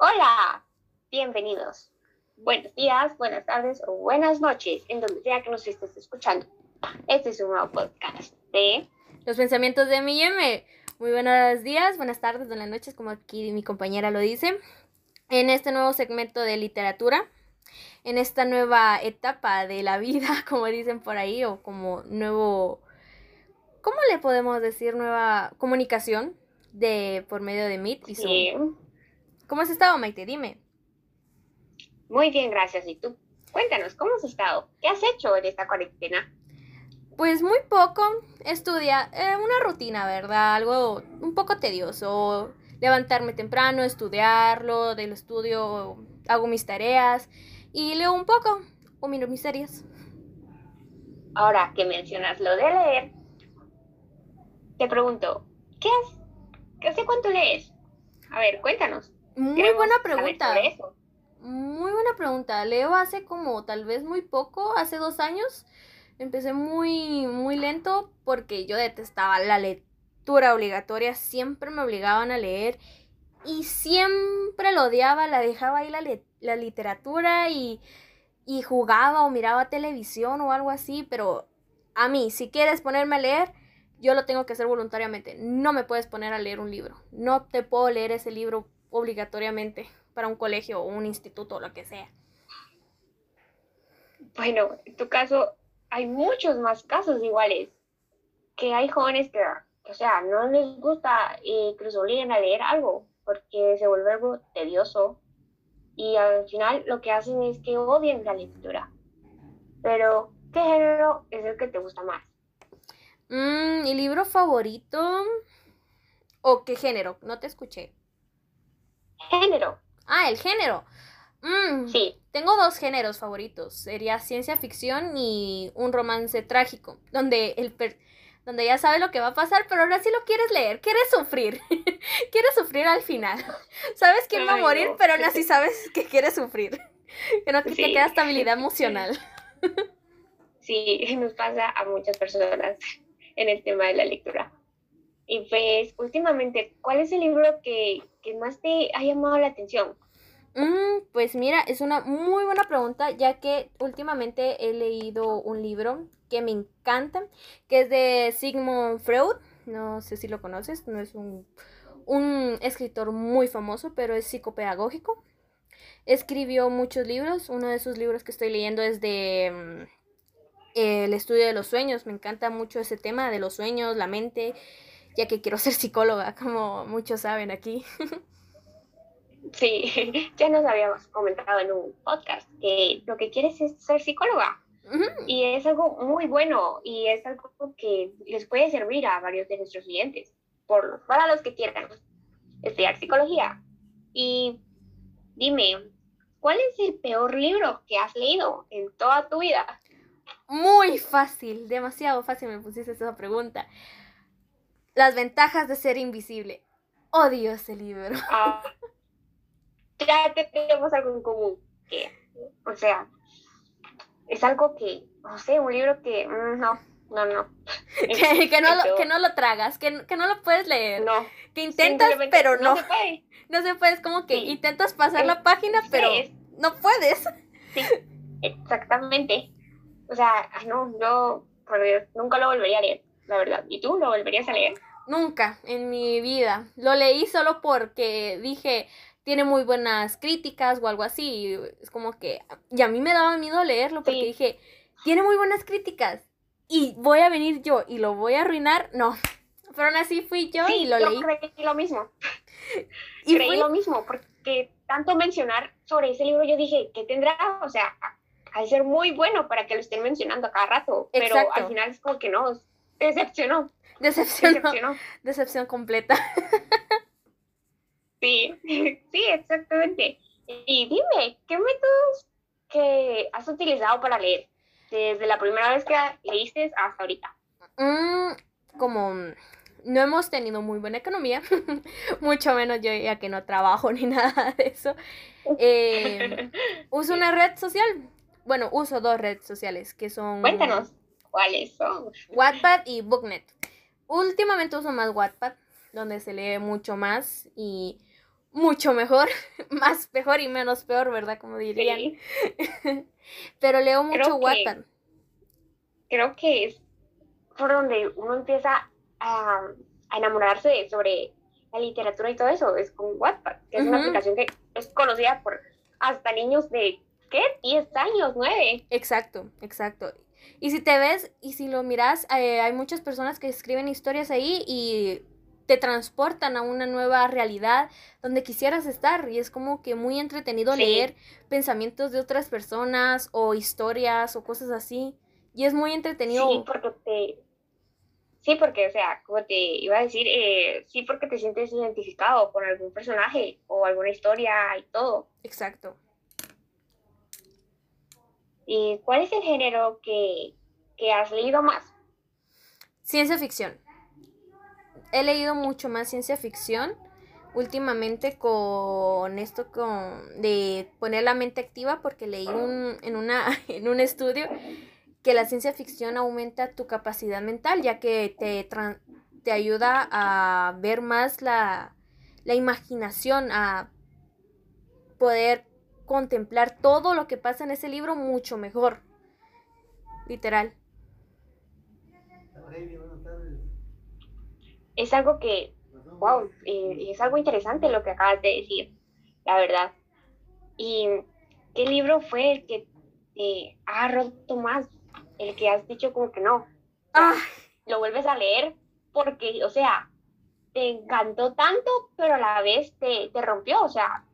Hola, bienvenidos. Buenos días, buenas tardes o buenas noches, en donde sea que nos estés escuchando. Este es un nuevo podcast de Los pensamientos de mi M. Muy buenos días, buenas tardes, buenas noches, como aquí mi compañera lo dice. En este nuevo segmento de literatura, en esta nueva etapa de la vida, como dicen por ahí, o como nuevo, ¿cómo le podemos decir? Nueva comunicación de por medio de Meet y Zoom. Sí. ¿Cómo has estado, Maite? Dime. Muy bien, gracias. ¿Y tú? Cuéntanos, ¿cómo has estado? ¿Qué has hecho en esta cuarentena? Pues muy poco, estudia, eh, una rutina, ¿verdad? Algo un poco tedioso. Levantarme temprano, estudiarlo, del estudio hago mis tareas y leo un poco o miro mis series. Ahora que mencionas lo de leer, te pregunto, ¿qué has, ¿hace cuánto lees? A ver, cuéntanos. Muy buena pregunta. Muy buena pregunta. Leo hace como tal vez muy poco, hace dos años. Empecé muy, muy lento porque yo detestaba la lectura obligatoria. Siempre me obligaban a leer y siempre lo odiaba. La dejaba ahí la, la literatura y, y jugaba o miraba televisión o algo así. Pero a mí, si quieres ponerme a leer, yo lo tengo que hacer voluntariamente. No me puedes poner a leer un libro. No te puedo leer ese libro obligatoriamente para un colegio o un instituto o lo que sea. Bueno, en tu caso, hay muchos más casos iguales, que hay jóvenes que, o sea, no les gusta eh, que los obliguen a leer algo, porque se vuelve algo tedioso, y al final lo que hacen es que odien la lectura. Pero, ¿qué género es el que te gusta más? Mm, ¿Mi libro favorito? ¿O qué género? No te escuché. Género, Ah, el género. Mm, sí. Tengo dos géneros favoritos. Sería ciencia ficción y un romance trágico, donde el per- donde ya sabes lo que va a pasar, pero ahora sí lo quieres leer, quieres sufrir, quieres sufrir al final. Sabes quién va a morir, pero aún así sabes que quieres sufrir. Que no te Sí. queda estabilidad emocional. Sí, nos pasa a muchas personas en el tema de la lectura. Y pues, últimamente, ¿cuál es el libro que, que más te ha llamado la atención? Mm, pues mira, es una muy buena pregunta, ya que últimamente he leído un libro que me encanta, que es de Sigmund Freud. No sé si lo conoces, no es un, un escritor muy famoso, pero es psicopedagógico. Escribió muchos libros. Uno de sus libros que estoy leyendo es de mm, El estudio de los sueños. Me encanta mucho ese tema de los sueños, la mente, ya que quiero ser psicóloga, como muchos saben aquí. Sí, ya nos habíamos comentado en un podcast que lo que quieres es ser psicóloga. Y es algo muy bueno y es algo que les puede servir a varios de nuestros clientes, por, para los que quieran estudiar psicología. Y dime, ¿cuál es el peor libro que has leído en toda tu vida? Muy fácil, demasiado fácil me pusiste esa pregunta. Las ventajas de ser invisible. Odio ese libro. Ah, ya te- tenemos algo en común, que, o sea, es algo que, no sé, un libro que, mm, no, no, no. Que, que no, lo, que no lo tragas, que, que no lo puedes leer. No, que intentas, pero no. No se puede. No se puede, es como que Sí. intentas pasar la página, pero es- no puedes. Sí, exactamente. O sea, no, yo por Dios, nunca lo volvería a leer, la verdad. ¿Y tú lo volverías a leer? Nunca en mi vida. Lo leí solo porque dije, tiene muy buenas críticas o algo así. y Es como que, y a mí me daba miedo leerlo porque Sí. dije, tiene muy buenas críticas. Y voy a venir yo y lo voy a arruinar. No. Pero aún así fui yo y lo yo leí. creí lo mismo. Y creí fui- lo mismo, porque tanto mencionar sobre ese libro, yo dije, ¿qué tendrá? O sea, ha de ser muy bueno para que lo estén mencionando a cada rato. Pero Exacto. al final es como que no, decepcionó, Decepción, decepcionó. decepción completa. Sí, sí, exactamente. Y dime, ¿qué métodos que has utilizado para leer? Desde la primera vez que leíste hasta ahorita. Mm, como no hemos tenido muy buena economía, mucho menos yo ya que no trabajo ni nada de eso, eh, uso una red social. Bueno, uso dos redes sociales que son Cuéntanos, ¿cuáles son? Wattpad y Booknet. Últimamente uso más Wattpad, donde se lee mucho más y mucho mejor, más mejor y menos peor, ¿verdad? Como dirían. Sí. Pero leo mucho Creo que- Wattpad. Creo que es por donde uno empieza a, a enamorarse de- sobre la literatura y todo eso, es con Wattpad, que es una aplicación que es conocida por hasta niños de, ¿qué? 10 años, 9. Exacto, exacto. Y si te ves y si lo miras, eh, hay muchas personas que escriben historias ahí y te transportan a una nueva realidad donde quisieras estar. Y es como que muy entretenido Sí. leer pensamientos de otras personas o historias o cosas así. Y es muy entretenido. Sí, porque te... Sí, porque, o sea, como te iba a decir, eh, sí, porque te sientes identificado con algún personaje o alguna historia y todo. Exacto. ¿Y cuál es el género que, que has leído más? Ciencia ficción. He leído mucho más ciencia ficción últimamente con esto con de poner la mente activa porque leí un, en una en un estudio que la ciencia ficción aumenta tu capacidad mental ya que te te ayuda a ver más la, la imaginación a poder contemplar todo lo que pasa en ese libro mucho mejor literal Es algo que, wow, eh, es algo interesante lo que acabas de decir, la verdad. ¿Y qué libro fue el que te ha roto más? El que has dicho como que no. ah Lo vuelves a leer porque, o sea, te encantó tanto, pero a la vez te, te rompió, o sea,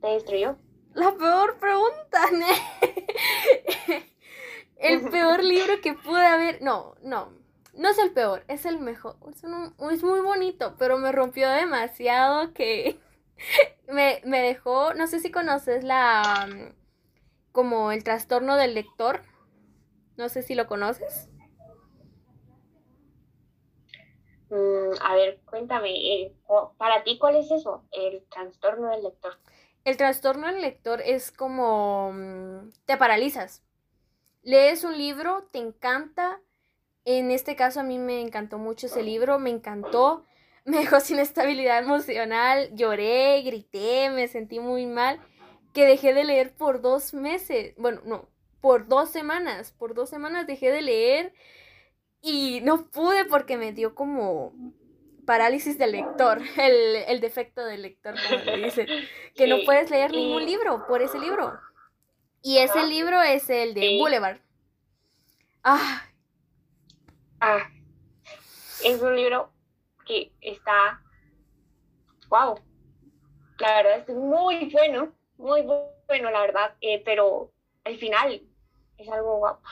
te destruyó. La peor pregunta, ¿ne? El peor libro que pude haber. No, no. No es el peor, es el mejor. Es, un- es muy bonito, pero me rompió demasiado que me, me dejó. No sé si conoces la. como el trastorno del lector. No sé si lo conoces. Mm, a ver, cuéntame, eh, para ti, ¿cuál es eso? El trastorno del lector. El trastorno del lector es como mm, te paralizas. Lees un libro, te encanta. En este caso a mí me encantó mucho ese libro, me encantó. Me dejó sin estabilidad emocional, lloré, grité, me sentí muy mal. Que dejé de leer por dos meses. Bueno, no, por dos semanas. Por dos semanas dejé de leer y no pude porque me dio como parálisis del lector, el, el defecto del lector, como le dicen que no puedes leer ningún libro por ese libro. Y ese libro es el de. Boulevard. Ah, Ah, es un libro que está, wow, la verdad es muy bueno, muy bu- bueno, la verdad, eh, pero al final es algo guapo.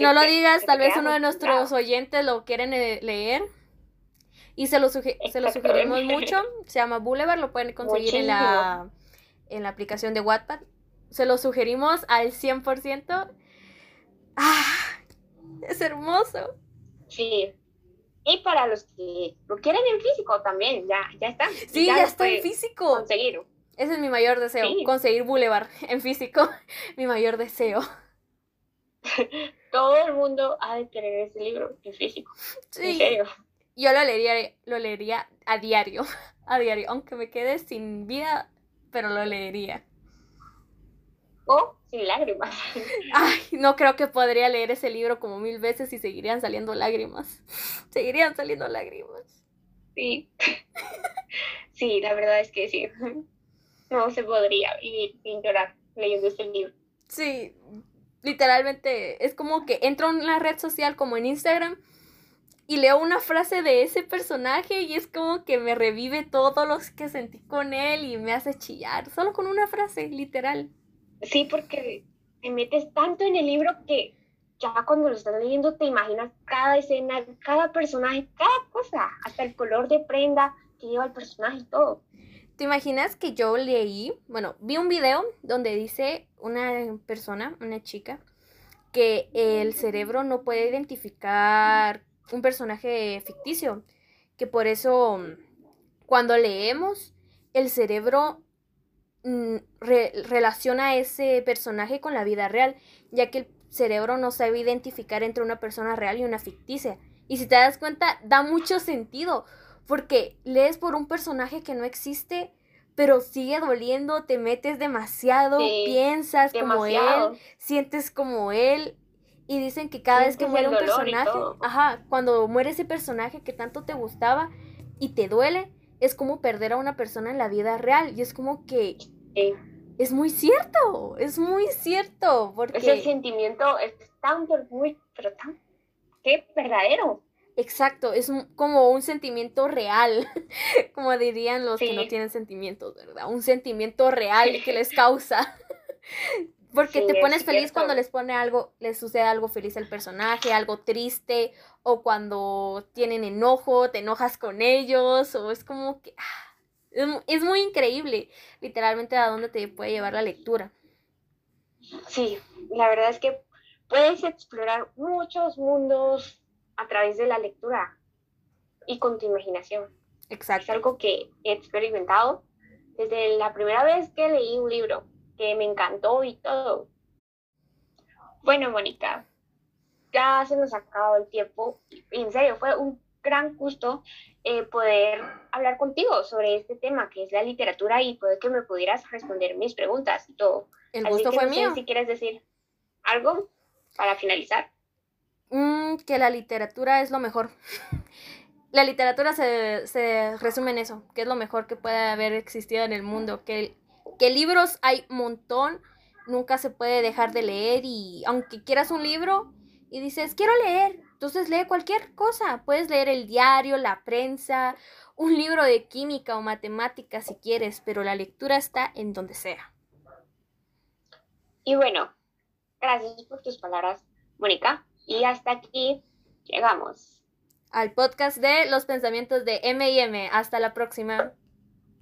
no lo digas, tal vez uno de nuestros oyentes lo quieren leer. Y se lo, se lo sugerimos mucho. Se llama Boulevard, lo pueden conseguir en la, en la aplicación de Wattpad. Se lo sugerimos al 100%. Ah, es hermoso. Sí. Y para los que lo quieren en físico también, ya, ya está. Sí, ya, lo está en físico. Conseguir. Ese es mi mayor deseo, Sí. conseguir Boulevard en físico. mi mayor deseo. Todo el mundo ha de querer ese libro en físico. En Sí. serio. Yo lo leería, lo leería a diario, a diario, aunque me quede sin vida, pero lo leería. O sin lágrimas. Ay, no creo que podría leer ese libro como mil veces y seguirían saliendo lágrimas. Seguirían saliendo lágrimas. Sí. Sí, la verdad es que sí. No se podría vivir sin llorar leyendo este libro. Sí, literalmente es como que entro en una red social como en Instagram y leo una frase de ese personaje y es como que me revive todos los que sentí con él y me hace chillar, solo con una frase, literal. Sí, porque te metes tanto en el libro que ya cuando lo estás leyendo te imaginas cada escena, cada personaje, cada cosa, hasta el color de prenda que lleva el personaje y todo. ¿Te imaginas que yo leí, bueno, vi un video donde dice una persona, una chica, que el cerebro no puede identificar un personaje ficticio, que por eso cuando leemos el cerebro mm, re- relaciona a ese personaje con la vida real, ya que el cerebro no sabe identificar entre una persona real y una ficticia. Y si te das cuenta, da mucho sentido, porque lees por un personaje que no existe, pero sigue doliendo, te metes demasiado, piensas como él, sientes como él. Y dicen que cada vez que muere un personaje, ajá, cuando muere ese personaje que tanto te gustaba y te duele, es como perder a una persona en la vida real. Y es como que es muy cierto, es muy cierto. Porque... Ese sentimiento es tan, muy, pero tan, qué verdadero. Exacto, es como un sentimiento real, como dirían los que no tienen sentimientos, ¿verdad? Un sentimiento real que les causa. Porque te pones feliz cuando les pone algo, les sucede algo feliz al personaje, algo triste, o cuando tienen enojo, te enojas con ellos, o es como que ah, es, muy increíble, literalmente a dónde te puede llevar la lectura. Sí, la verdad es que puedes explorar muchos mundos a través de la lectura y con tu imaginación. Exacto. Es algo que he experimentado desde la primera vez que leí un libro, que me encantó y todo. Bueno, Mónica, ya se nos ha acabado el tiempo. En serio, fue un gran gusto eh, poder hablar contigo sobre este tema que es la literatura y poder que me pudieras responder mis preguntas y todo. El gusto fue mío. si quieres decir algo para finalizar. Mm, que la literatura es lo mejor. La literatura se, se, resume en eso, que es lo mejor que puede haber existido en el mundo, que, que libros hay un montón, nunca se puede dejar de leer y aunque quieras un libro y dices, quiero leer, entonces lee cualquier cosa, puedes leer el diario, la prensa, un libro de química o matemática si quieres, pero la lectura está en donde sea. Y bueno, gracias por tus palabras, Mónica. Y hasta aquí llegamos. Al podcast de los pensamientos de M&M. Hasta la próxima.